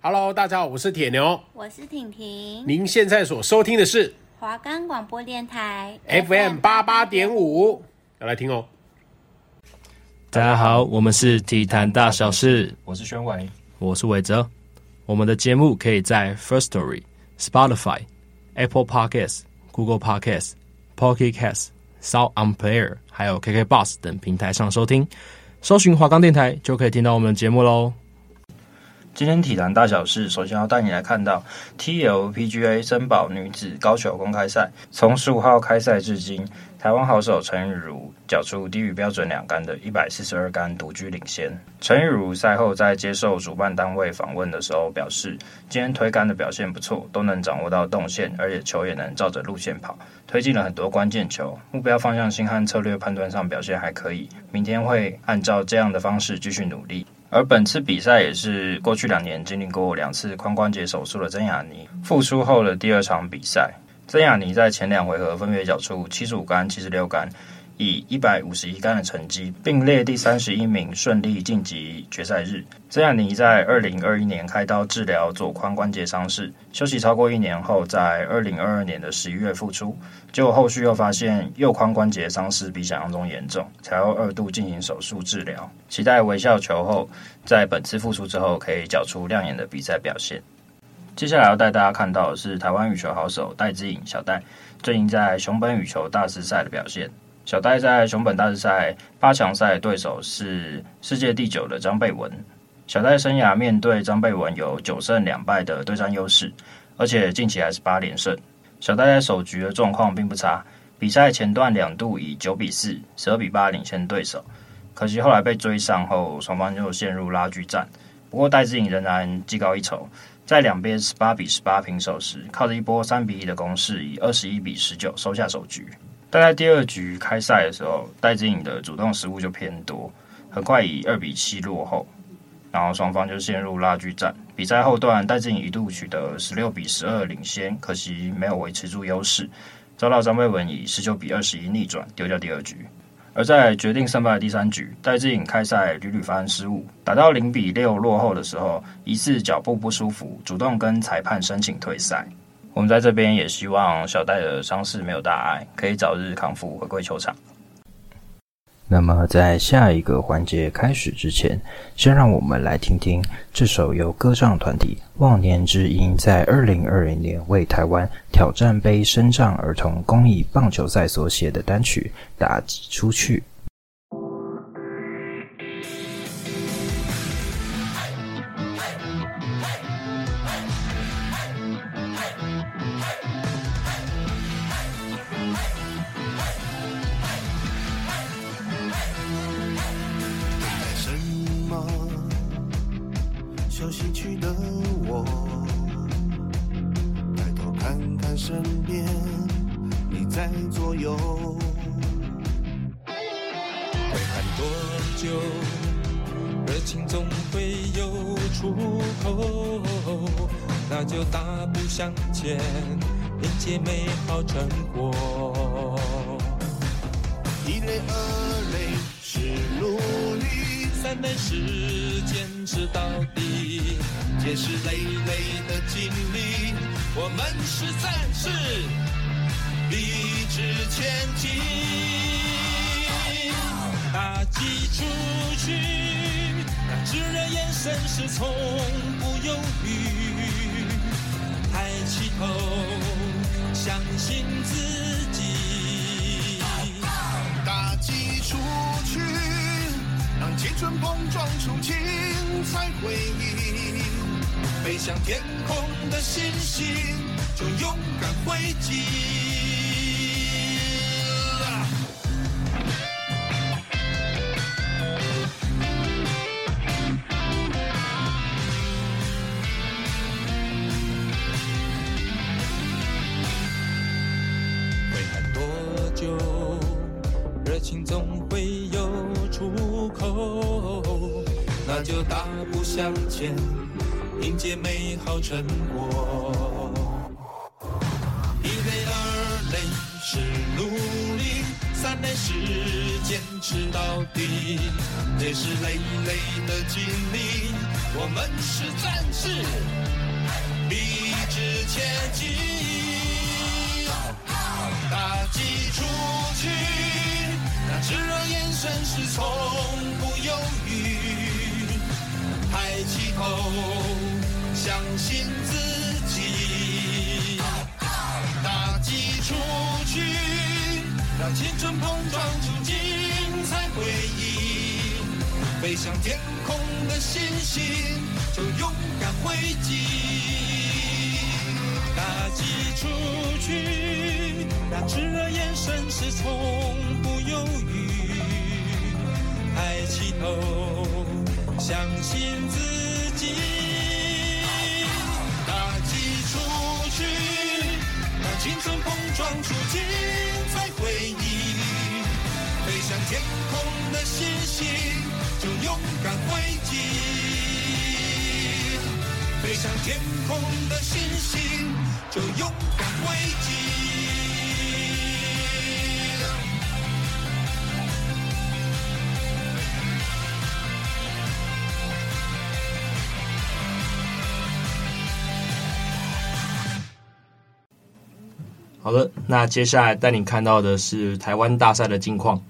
Hello，大家好，我是铁牛，我是婷婷。您现在所收听的是华冈广播电台 FM 八八点五，要来听哦。大家好，我们是体坛大小事，我是宣伟，我是伟哲。我们的节目可以在 First Story、Spotify、Apple Podcasts、Google Podcasts、Pocket Casts、Sound On Player，还有 KK Bus 等平台上收听。搜寻华冈电台就可以听到我们的节目喽。今天体坛大小事，首先要带你来看到 TLPGA 森宝女子高球公开赛，从十五号开赛至今，台湾好手陈雨如缴出低于标准两杆的一百四十二杆，独居领先。陈雨如赛后在接受主办单位访问的时候表示，今天推杆的表现不错，都能掌握到动线，而且球也能照着路线跑，推进了很多关键球，目标方向性和策略判断上表现还可以，明天会按照这样的方式继续努力。而本次比赛也是过去两年经历过两次髋关节手术的曾雅妮复出后的第二场比赛。曾雅妮在前两回合分别缴出七十五杆、七十六杆，以一百五十一杆的成绩并列第三十一名，顺利晋级决赛日。曾雅妮在二零二一年开刀治疗左髋关节伤势，休息超过一年后，在二零二二年的十一月复出，结果后续又发现右髋关节伤势比想象中严重，才要二度进行手术治疗。期待微笑球后，在本次复出之后可以缴出亮眼的比赛表现。接下来要带大家看到的是台湾羽球好手戴资颖小戴最近在熊本羽球大师赛的表现。小戴在熊本大师赛八强赛对手是世界第九的张贝文。小戴生涯面对张贝文有九胜两败的对战优势，而且近期还是八连胜。小戴在首局的状况并不差，比赛前段两度以九比四、十二比八领先对手，可惜后来被追上后，双方就陷入拉锯战。不过戴志颖仍然技高一筹。在两边十八比十八平手时，靠着一波三比一的攻势，以二十一比十九收下首局。但在第二局开赛的时候，戴资颖的主动失误就偏多，很快以二比七落后，然后双方就陷入拉锯战。比赛后段，戴资颖一度取得十六比十二领先，可惜没有维持住优势，遭到张贝文以十九比二十一逆转，丢掉第二局。而在决定胜败的第三局，戴资颖开赛屡屡发生失误，打到零比六落后的时候，疑似脚步不舒服，主动跟裁判申请退赛。我们在这边也希望小戴的伤势没有大碍，可以早日康复回归球场。那么，在下一个环节开始之前，先让我们来听听这首由歌唱团体忘年之音在二零二零年为台湾挑战杯身障儿童公益棒球赛所写的单曲《打出去》。酒，热情总会有出口。那就大步向前，迎接美好成果。一累二累是努力，三累是坚持到底，皆是累累的经历。我们是战士，励志前进。打击出去，那炙热眼神是从不犹豫，抬起头相信自己，打击出去，让青春碰撞出精彩回忆，飞向天空的星星就勇敢挥击。向前迎接美好成果一类二累是努力三累是坚持到底这是累累的经历我们是战士。励直前进打击出去那炙热眼神是错抬起头，相信自己，打击出去，让青春碰撞出精彩回忆，飞向天空的星星就勇敢挥击。打击出去，让炽热眼神是从不犹豫。抬起头，相信自己。打击出去，让青春碰撞出精彩回忆。飞向天空的星星，就勇敢挥击。飞向天空的星星，就勇敢挥击。好的，那接下来带你看到的是台湾大赛的近况。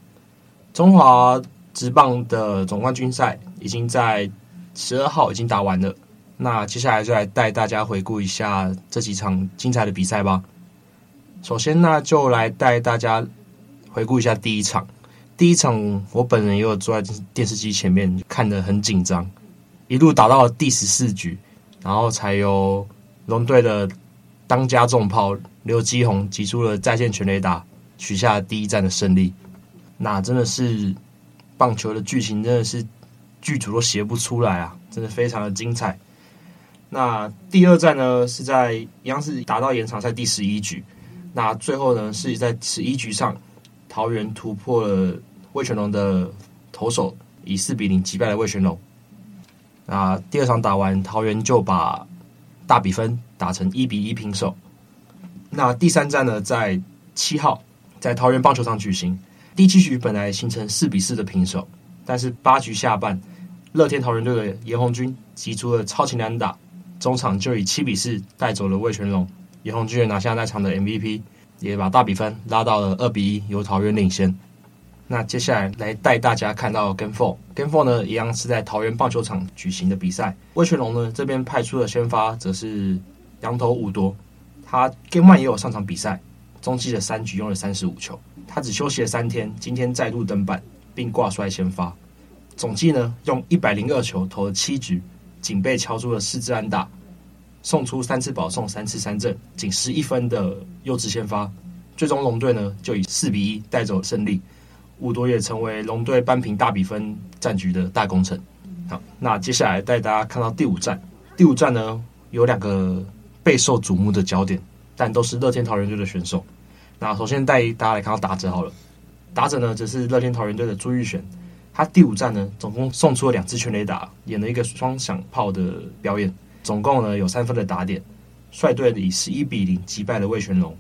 中华职棒的总冠军赛已经在十二号已经打完了。那接下来就来带大家回顾一下这几场精彩的比赛吧。首先呢，就来带大家回顾一下第一场。第一场我本人也有坐在电视机前面看得很紧张，一路打到了第十四局，然后才由龙队的当家重炮刘基宏击出了在线全垒打，取下第一战的胜利。那真的是棒球的剧情，真的是剧组都写不出来啊！真的非常的精彩。那第二战呢，是在一样是打到延长赛第十一局，那最后呢是在十一局上，桃园突破了魏全龙的投手，以四比零击败了魏全龙。那第二场打完，桃园就把大比分打成一比一平手。那第三战呢，在七号在桃园棒球场举行，第七局本来形成四比四的平手，但是八局下半，乐天桃园队的严红军击出了超前两打。中场就以七比四带走了魏全龙，严红军也拿下那场的 MVP，也把大比分拉到了二比一，由桃园领先。那接下来来带大家看到 Game Four，Game Four 呢一样是在桃园棒球场举行的比赛。魏全龙呢这边派出的先发则是洋投伍多，他 Game One 也有上场比赛，中继的三局用了三十五球，他只休息了三天，今天再度登板并挂帅先发，总计呢用一百零二球投了七局。仅被敲出了四支安打，送出三次保送，三次三振，仅十一分的优质先发，最终龙队呢就以四比一带走胜利，伍铎也成为龙队扳平大比分战局的大功臣。好，那接下来带大家看到第五站，第五站呢有两个备受瞩目的焦点，但都是乐天桃园队的选手。那首先带大家来看到打者好了，打者呢则是乐天桃园队的朱玉玄。他第五战呢，总共送出了两支全垒打，演了一个双响炮的表演，总共呢有三分的打点，率队以十一比零击败了魏全龙。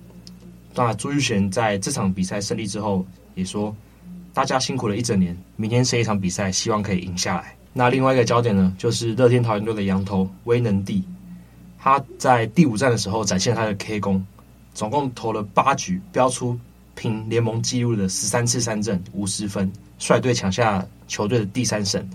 那朱玉璇在这场比赛胜利之后也说，大家辛苦了一整年，明天剩一场比赛，希望可以赢下来。那另外一个焦点呢，就是乐天桃园队的洋头威能帝，他在第五战的时候展现他的 K 功，总共投了八局，飙出平联盟纪录的十三次三振，五十分。率队抢下球队的第三胜，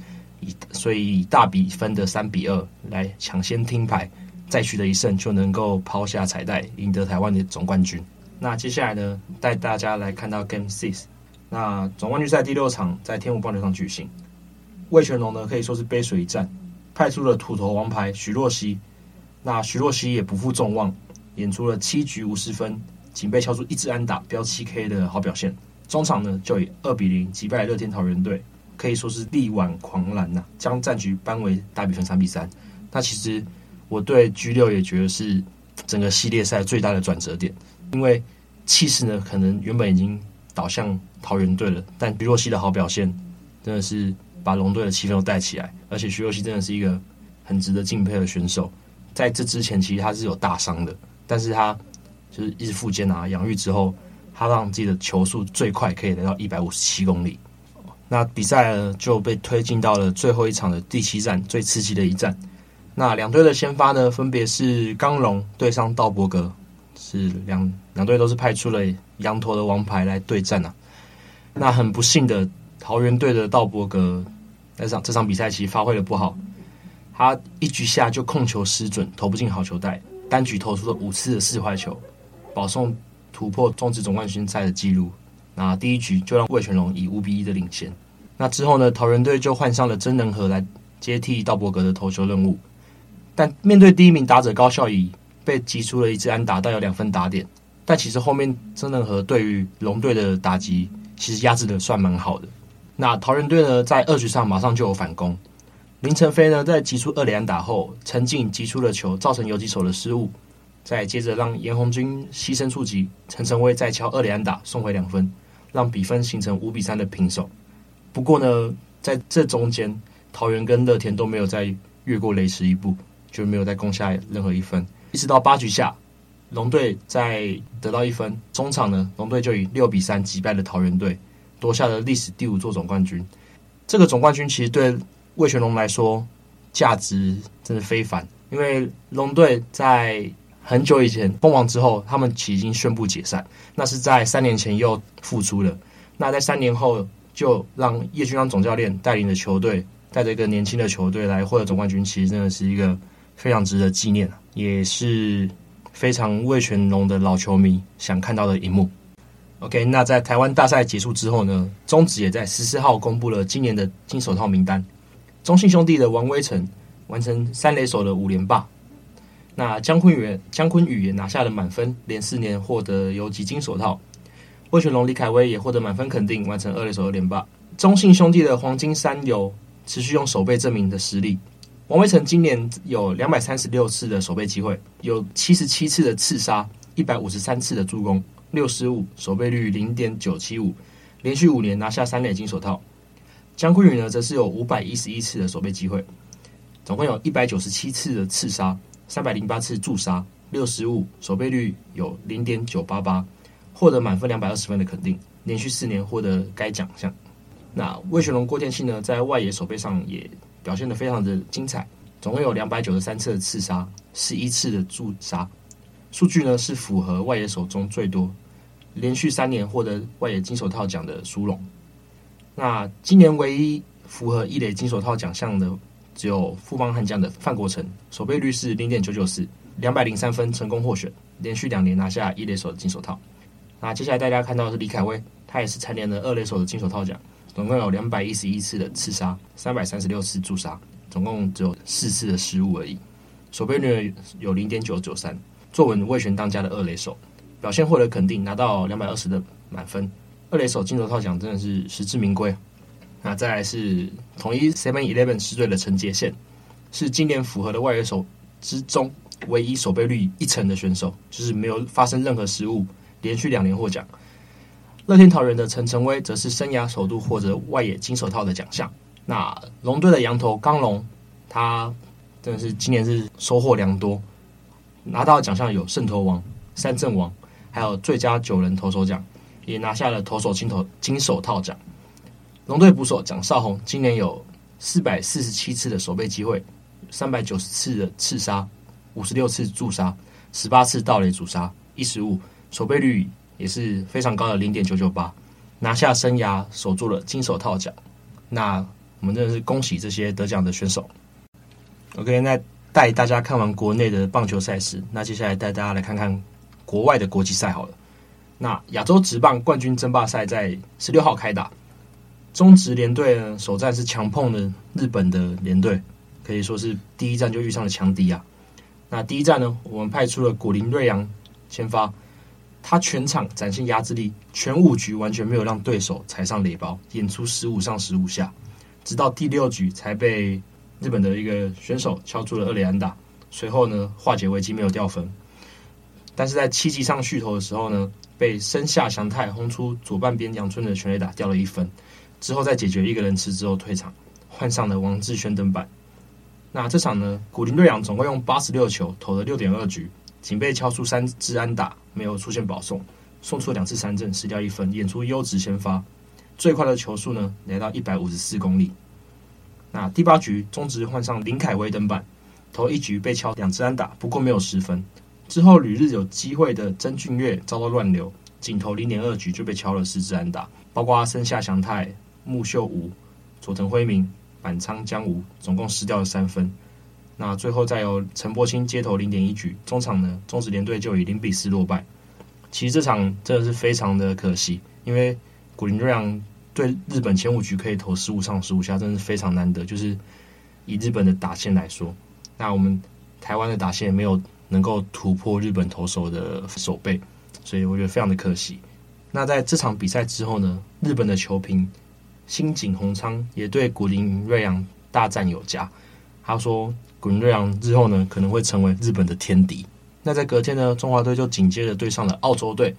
以所以以大比分的三比二来抢先听牌，再取得一胜就能够抛下彩带，赢得台湾的总冠军。那接下来呢，带大家来看到 Game Six。那总冠军赛第六场在天母棒球场举行，魏全龙呢可以说是背水一战，派出了土头王牌许若曦。那徐若曦也不负众望，演出了七局无失分，仅被敲出一支安打，飙七 K 的好表现。中场呢，就以二比零击败乐天桃园队，可以说是力挽狂澜呐，将战局扳为大比分三比三。那其实我对 G 六也觉得是整个系列赛最大的转折点，因为气势呢可能原本已经倒向桃园队了，但徐若曦的好表现真的是把龙队的气氛都带起来，而且徐若曦真的是一个很值得敬佩的选手。在这之前，其实他是有大伤的，但是他就是一直复健啊，养愈之后。他让自己的球速最快可以来到一百五十七公里。那比赛呢就被推进到了最后一场的第七战，最刺激的一战。那两队的先发呢，分别是刚龙对上道伯格，是两两队都是派出了羊驼的王牌来对战啊。那很不幸的，桃园队的道伯格那场这场比赛其实发挥的不好，他一局下就控球失准，投不进好球带，单局投出了五次的四坏球，保送突破中职总冠军赛的纪录。那第一局就让魏全龙以五比一的领先。那之后呢，桃园队就换上了曾仁和来接替道伯格的投球任务。但面对第一名打者高孝仪，被击出了一支安打，带有两分打点。但其实后面曾仁和对于龙队的打击，其实压制的算蛮好的。那桃园队呢，在二局上马上就有反攻。林承飞呢，在击出二连打后，陈静击出了球，造成游击手的失误。再接着让严红军牺牲触击，陈晨威再敲二连打，送回两分，让比分形成五比三的平手。不过呢，在这中间，桃园跟乐天都没有再越过雷池一步，就没有再攻下任何一分。一直到八局下，龙队再得到一分，中场呢，龙队就以六比三击败了桃园队，夺下了历史第五座总冠军。这个总冠军其实对味全龙来说价值真的非凡，因为龙队在很久以前封王之后，他们其实已经宣布解散。那是在三年前又复出了。那在三年后，就让叶君璋总教练带领的球队，带着一个年轻的球队来获得总冠军，其实真的是一个非常值得纪念，也是非常味全龙的老球迷想看到的一幕。OK，那在台湾大赛结束之后呢，中职也在十四号公布了今年的金手套名单。中信兄弟的王威晨完成三垒手的五连霸。那江坤宇江坤宇也拿下了满分，连四年获得游击金手套。魏全龙李凯威也获得满分肯定，完成二垒手的连霸。中信兄弟的黄金三游持续用守备证明的实力。王威晨今年有两百三十六次的守备机会，有七十七次的刺杀，一百五十三次的助攻，六十五，守备率零点九七五，连续五年拿下三垒金手套。江坤宇呢，则是有五百一十一次的守备机会，总共有一百九十七次的刺杀。三百零八次助杀，六十五，守备率有零点九八八，获得满分两百二十分的肯定，连续四年获得该奖项。那味全龙郭天信呢，在外野守备上也表现得非常的精彩，总共有两百九十三次的刺杀，十一次的助杀，数据呢是符合外野手中最多，连续三年获得外野金手套奖的殊荣。那今年唯一符合一垒金手套奖项的。只有富邦悍将的范国成，守备率是零点九九四，两百零三分，成功获选，连续两年拿下一垒手的金手套。那接下来大家看到的是李凯威，他也是蝉联了二垒手的金手套奖，总共有两百一十一次的刺杀，三百三十六次助杀，总共只有四次的失误而已，守备率有零点九九三，坐稳味全当家的二垒手，表现获得肯定，拿到两百二十的满分，二垒手金手套奖真的是实至名归。那再来是统一 Seven Eleven 狮队的陈杰宪，是今年符合的外野手之中唯一守备率一成的选手，就是没有发生任何失误，连续两年获奖。乐天桃园的陈晨威则是生涯首度获得外野金手套的奖项。那龙队的羊头刚龙，他真的是今年是收获良多，拿到奖项有胜投王、三振王，还有最佳九人投手奖，也拿下了投手金头金手套奖。龙队捕手蒋少红今年有四百四十七次的守备机会，三百九十次的刺杀，五十六次助杀，十八次盗垒阻杀，一失误，守备率也是非常高的零点九九八，拿下生涯守住了金手套奖。那我们真的是恭喜这些得奖的选手。OK，那带大家看完国内的棒球赛事，那接下来带大家来看看国外的国际赛好了。那亚洲职棒冠军争霸赛在十六号开打。中职联队呢，首战是强碰的日本的联队，可以说是第一战就遇上了强敌啊。那第一战呢，我们派出了古林瑞阳先发，他全场展现压制力，全五局完全没有让对手踩上垒包，演出十五上十五下，直到第六局才被日本的一个选手敲出了二垒安打，随后呢化解危机没有掉分，但是在七局上续投的时候呢，被生下祥太轰出左半边阳春的全垒打掉了一分。之后再解决一个人吃之后退场，换上了王志轩登板。那这场呢，古林睿炀总共用八十六球投了六点二局，仅被敲出三支安打，没有出现保送，送出两次三振，失掉一分，演出优质先发。最快的球速呢，来到一百五十四公里。那第八局中职换上林凯威登板，投一局被敲两支安打，不过没有失分。之后旅日有机会的曾俊岳遭到乱流，仅投零点二局就被敲了四支安打，包括森下祥太。木秀吾、佐藤辉明、板仓江吾总共失掉了三分，那最后再由陈柏青接投零点一局，中场呢，中职联队就以零比四落败。其实这场真的是非常的可惜，因为古林睿炀对日本前五局可以投十五上十五下，真的是非常难得。就是以日本的打线来说，那我们台湾的打线没有能够突破日本投手的手背，所以我觉得非常的可惜。那在这场比赛之后呢，日本的球评新井宏昌也对古林瑞阳大赞有加，他说。古林瑞阳日后呢，可能会成为日本的天敌。那在隔天呢，中华队就紧接着对上了澳洲队。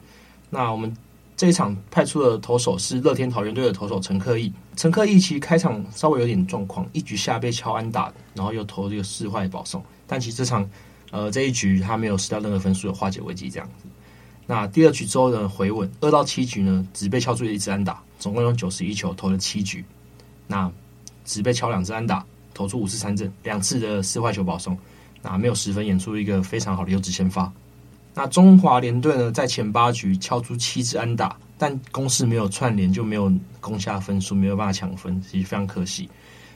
那我们这一场派出的投手是乐天桃园队的投手陈克义。陈克义其实开场稍微有点状况，一局下被敲安打，然后又投这个四坏保送。但其实这场呃这一局他没有失掉任何分数，有化解危机这样子。那第二局之后呢，回稳，二到七局呢只被敲出一支安打，总共有九十一球投了七局，那只被敲两支安打。投出五次三振，两次的四坏球保送，那没有十分，演出一个非常好的优质先发。那中华联队呢，在前八局敲出七支安打，但攻势没有串联，就没有攻下分数，没有办法抢分，其实非常可惜。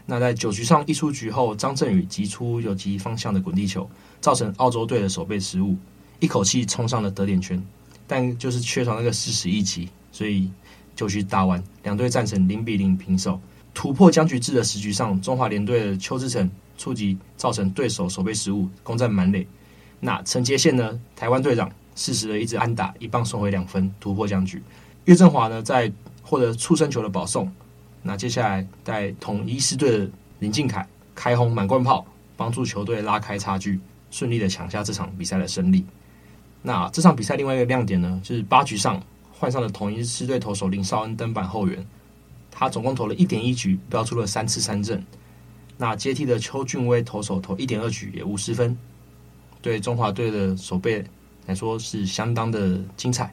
那在九局上一出局后，张振宇击出有击方向的滚地球，造成澳洲队的守备失误，一口气冲上了得点圈，但就是缺少那个四十一级，所以就去打完，两队战成零比零平手。突破僵局制的十局上，中华联队的邱志成触击造成对手守备失误，攻占满垒。那陈杰宪呢？台湾队长适时的一支安打，一棒送回两分，突破僵局。岳振华呢，在获得触身球的保送。那接下来带统一狮队的林靖凯开轰满贯炮，帮助球队拉开差距，顺利的抢下这场比赛的胜利。那这场比赛另外一个亮点呢，就是八局上换上了同一支队投手林少恩登板后援。他总共投了一点一局，标出了三次三振。那接替的邱俊威投手投一点二局，也无失分。对中华队的守备来说是相当的精彩。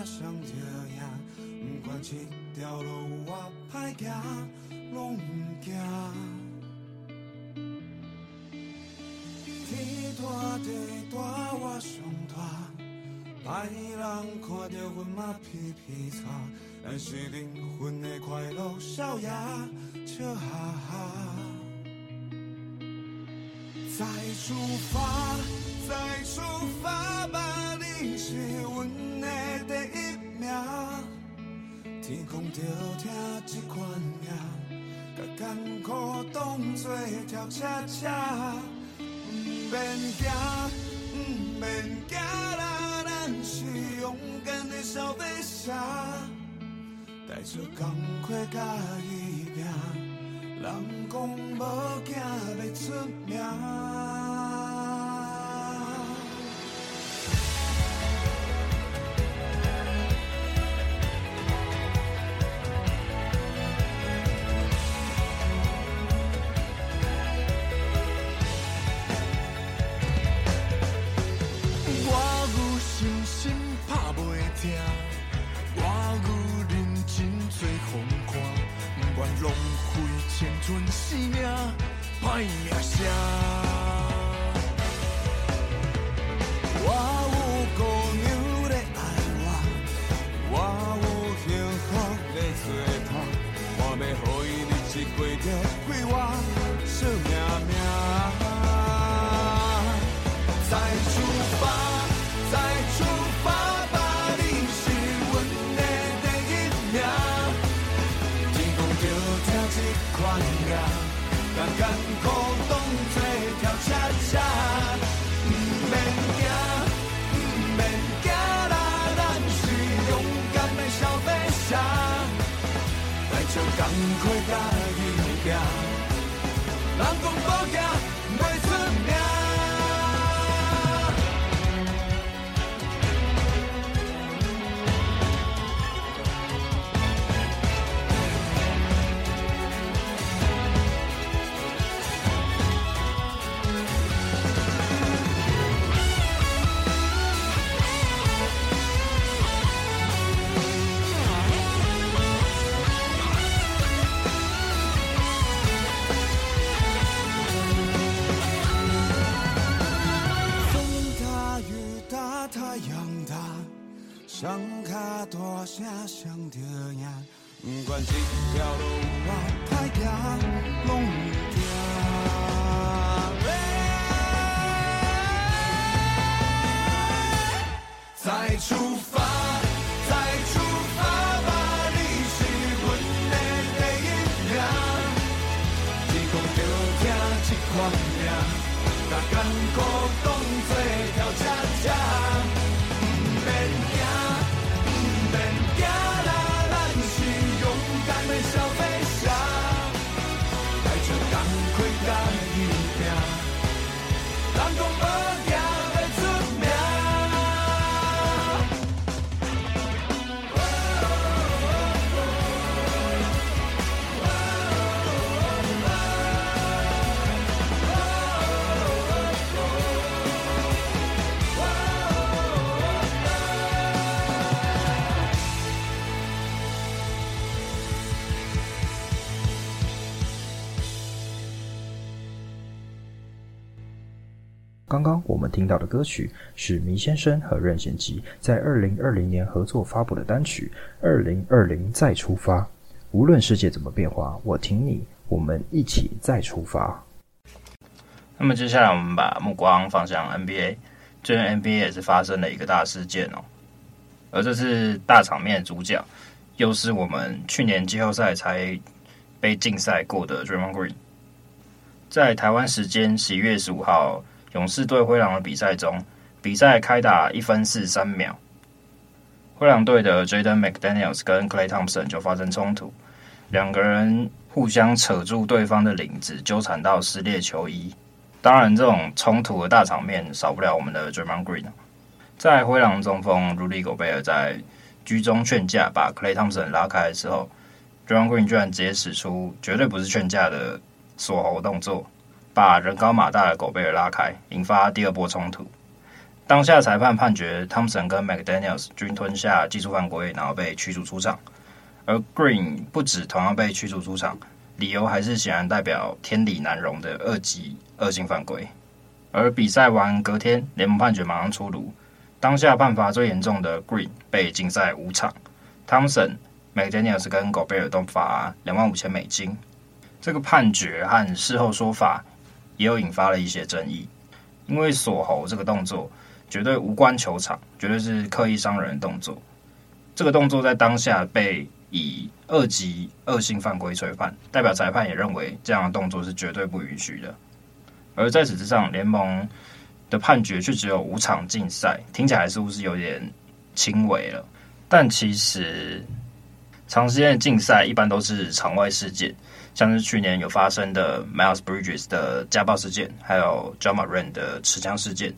大声上着赢，不管这条路我歹行，拢不惊。天大地大我上大，歹人看着阮嘛皮皮擦，咱是灵魂的快乐小野，笑哈哈。再出发，再出发吧。你是阮的第一名，天空着听这款命，甲艰苦当作跳恰恰，不免惊，不免惊啦，咱是勇敢的小飞侠，带着钢盔甲伊拼，人讲无惊要出名。把艰苦当作跳恰恰啦咱是勇敢的小飞侠带着大声上着赢，不管这条路我太阳拢不惊。再出发。刚刚我们听到的歌曲是麋先生和任贤齐在二零二零年合作发布的单曲《二零二零再出发》。无论世界怎么变化，我挺你，我们一起再出发。那么接下来我们把目光放向 NBA，最近 NBA 也是发生了一个大事件哦，而这次大场面主角又是我们去年季后赛才被禁赛过的 Draymond Green，在台湾时间十一月十五号。勇士对灰狼的比赛中，比赛开打一分四十三秒，灰狼队的 Jaden McDaniels 跟 Clay Thompson 就发生冲突，两个人互相扯住对方的领子，纠缠到撕裂球衣。当然，这种冲突的大场面少不了我们的 Draymond Green。在灰狼中锋 Rudy Gobert 在居中劝架，把 Clay Thompson 拉开的时候，Draymond Green 居然直接使出绝对不是劝架的锁喉动作。把人高马大的狗贝尔拉开，引发第二波冲突。当下裁判判决汤森跟 McDaniels 均吞下技术犯规，然后被驱逐出场。而 Green 不止同样被驱逐出场，理由还是显然代表天理难容的二级恶性犯规。而比赛完隔天，联盟判决马上出炉，当下判罚最严重的 Green 被禁赛五场，汤普森、McDaniels 跟狗贝尔都罚两万五千美金。这个判决和事后说法。也有引发了一些争议，因为锁喉这个动作绝对无关球场，绝对是刻意伤人的动作。这个动作在当下被以二级恶性犯规吹判，代表裁判也认为这样的动作是绝对不允许的。而在此之上，联盟的判决却只有五场禁赛，听起来似乎是有点轻微了。但其实长时间的禁赛一般都是场外事件。像是去年有发生的 Miles Bridges 的家暴事件，还有 Ja Morant 的持枪事件。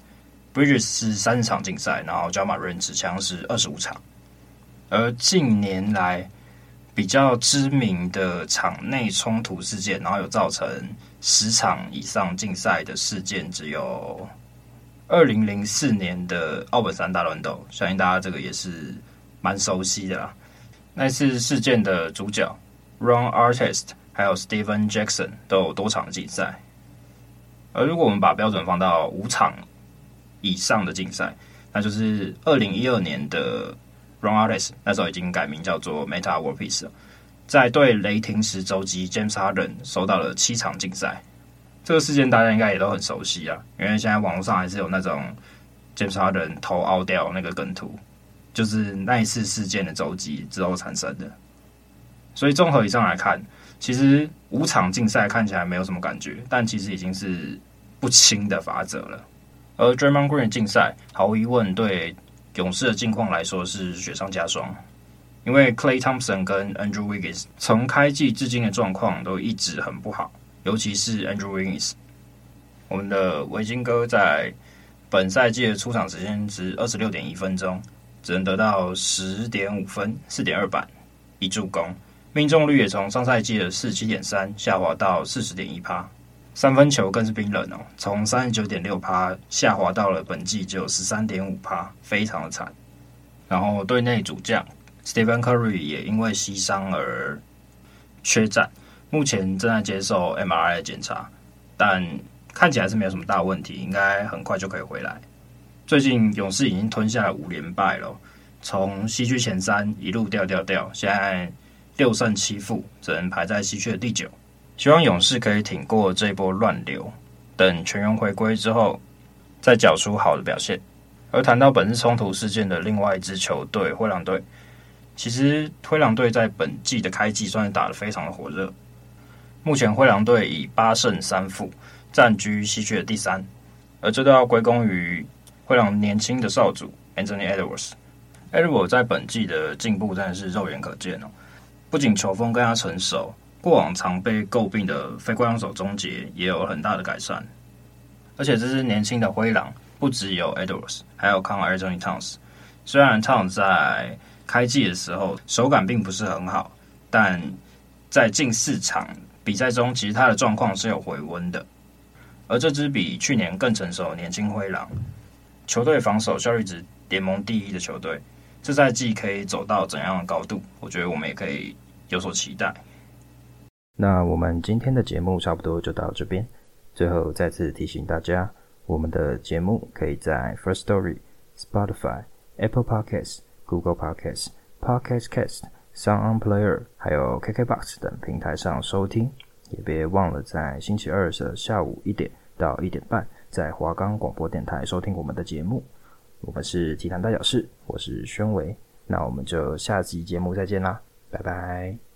Bridges 是三十场竞赛，然后 Ja Morant 持枪是二十五场。而近年来比较知名的场内冲突事件，然后有造成十场以上竞赛的事件，只有二零零四年的奥本山大乱斗，相信大家这个也是蛮熟悉的啦。那次事件的主角 Ron Artest。还有 Stephen Jackson 都有多场的竞赛，而如果我们把标准放到五场以上的竞赛，那就是二零一二年的 Ron Artest，那时候已经改名叫做 Meta World Peace 了，在对雷霆时周击 James Harden 收到了七场竞赛。这个事件大家应该也都很熟悉啊，因为现在网络上还是有那种 James Harden 头凹掉那个梗图，就是那一次事件的周击之后产生的。所以综合以上来看。其实五场竞赛看起来没有什么感觉，但其实已经是不轻的罚则了。而 Draymond Green 竞赛，毫无疑问对勇士的境况来说是雪上加霜，因为 Klay Thompson 跟 Andrew Wiggins 从开季至今的状况都一直很不好，尤其是 Andrew Wiggins。我们的维金哥在本赛季的出场时间是二十六点一分钟，只能得到十点五分、四点二板、一助攻。命中率也从上赛季的四十七点三下滑到四十点一趴，三分球更是冰冷哦，从三十九点六趴下滑到了本季只有十三点五趴，非常的惨。然后队内主将 Stephen Curry 也因为膝伤而缺战，目前正在接受 MRI 检查，但看起来是没有什么大问题，应该很快就可以回来。最近勇士已经吞下了五连败了，从西区前三一路掉掉掉，现在六胜七负，只能排在西区的第九。希望勇士可以挺过这一波乱流，等全员回归之后，再缴出好的表现。而谈到本次冲突事件的另外一支球队灰狼队，其实灰狼队在本季的开季算是打得非常的火热。目前灰狼队以八胜三负暂居西区的第三，而这都要归功于灰狼年轻的少主 Anthony Edwards。Edwards 在本季的进步真的是肉眼可见哦，不仅球风更加成熟，过往常被诟病的非惯用手终结也有很大的改善。而且这支年轻的灰狼不只有 Edwards，还有 Karl-Anthony Towns。虽然 Town 在开季的时候手感并不是很好，但在近四场。比赛中，其实他的状况是有回温的，而这支比去年更成熟年轻灰狼球队防守效率值联盟第一的球队，这赛季可以走到怎样的高度？我觉得我们也可以有所期待。那我们今天的节目差不多就到这边，最后再次提醒大家，我们的节目可以在 First Story、Spotify、Apple Podcasts、Google Podcasts、Podcast Cast。SoundOn Player 还有 KKBox 等平台上收听，也别忘了在星期二的下午一点到一点半，在华冈广播电台收听我们的节目。我们是体坛大小事，我是宣伟，那我们就下期节目再见啦，拜拜。